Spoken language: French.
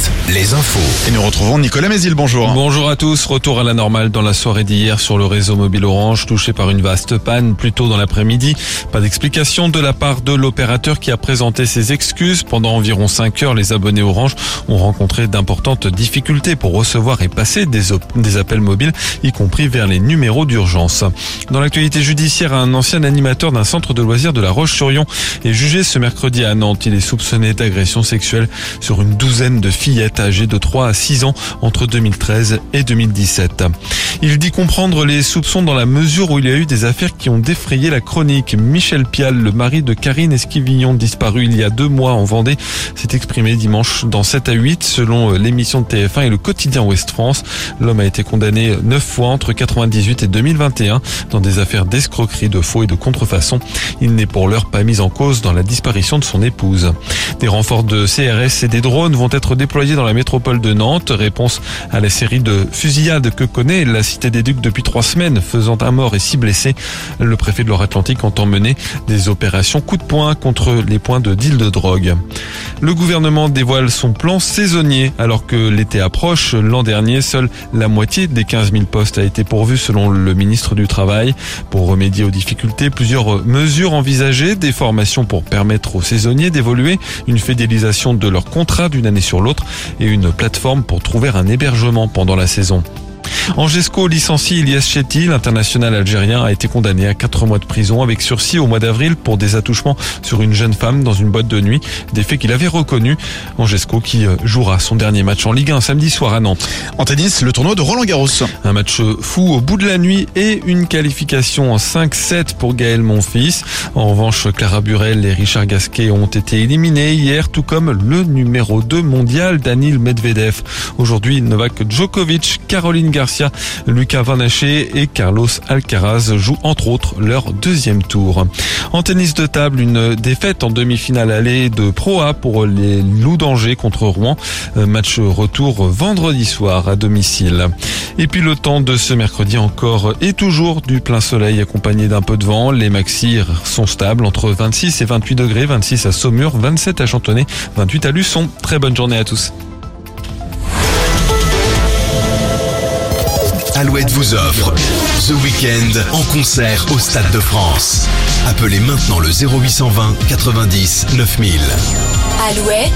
Alouette, les infos. Et nous retrouvons Nicolas Mézil, bonjour. Bonjour à tous, retour à la normale dans la soirée d'hier sur le réseau mobile Orange, touché par une vaste panne plus tôt dans l'après-midi. Pas d'explication de la part de l'opérateur qui a présenté ses excuses. Pendant environ 5 heures, les abonnés Orange ont rencontré d'importantes difficultés pour recevoir et passer des, des appels mobiles, y compris vers les numéros d'urgence. Dans l'actualité judiciaire, un ancien animateur d'un centre de loisirs de la Roche-sur-Yon est jugé ce mercredi à Nantes. Il est soupçonné d'agression sexuelle sur une douzaine de fillettes âgées de 3 à 6 ans entre 2013 et 2017. Il dit comprendre les soupçons dans la mesure où il y a eu des affaires qui ont défrayé la chronique. Michel Pial, le mari de Karine Esquivillon, disparu il y a deux mois en Vendée, s'est exprimé dimanche dans 7 à 8 selon l'émission de TF1 et le quotidien Ouest France. L'homme a été condamné neuf fois entre 98 et 2021 dans des affaires d'escroquerie, de faux et de contrefaçon. Il n'est pour l'heure pas mis en cause dans la disparition de son épouse. Des renforts de CRS et des drones vont être déployés dans la métropole de Nantes. Réponse à la série de fusillades que connaît la Cité des Ducs depuis trois semaines, faisant un mort et six blessés. Le préfet de Loire-Atlantique entend mener des opérations coup de poing contre les points de deal de drogue. Le gouvernement dévoile son plan saisonnier alors que l'été approche. L'an dernier, seule la moitié des 15 000 postes a été pourvue selon le ministre du Travail. Pour remédier aux difficultés, plusieurs mesures envisagées, des formations pour permettre aux saisonniers d'évoluer, une fidélisation de leur contrat d'une année sur l'autre et une plateforme pour trouver un hébergement pendant la saison. Angesco licencie Ilyes Chetty, l'international algérien, a été condamné à 4 mois de prison avec sursis au mois d'avril pour des attouchements sur une jeune femme dans une boîte de nuit, des faits qu'il avait reconnus. Angesco qui euh, jouera son dernier match en Ligue 1 samedi soir à Nantes. En tennis, le tournoi de Roland Garros. Un match fou au bout de la nuit et une qualification en 5-7 pour Gaël Monfils. En revanche, Clara Burel et Richard Gasquet ont été éliminés hier, tout comme le numéro 2 mondial Danil Medvedev. Aujourd'hui, Novak Djokovic, Caroline Garcia, Lucas Vanaché et Carlos Alcaraz jouent entre autres leur deuxième tour. En tennis de table, une défaite en demi-finale allée de Pro A pour les Loups d'Angers contre Rouen. Match retour vendredi soir à domicile. Et puis le temps de ce mercredi encore et toujours du plein soleil accompagné d'un peu de vent. Les maxi sont stables entre 26 et 28 degrés, 26 à Saumur, 27 à Chantonnay, 28 à Luçon. Très bonne journée à tous. Alouette vous offre The Weekend en concert au Stade de France. Appelez maintenant le 0820 90 9000. Alouette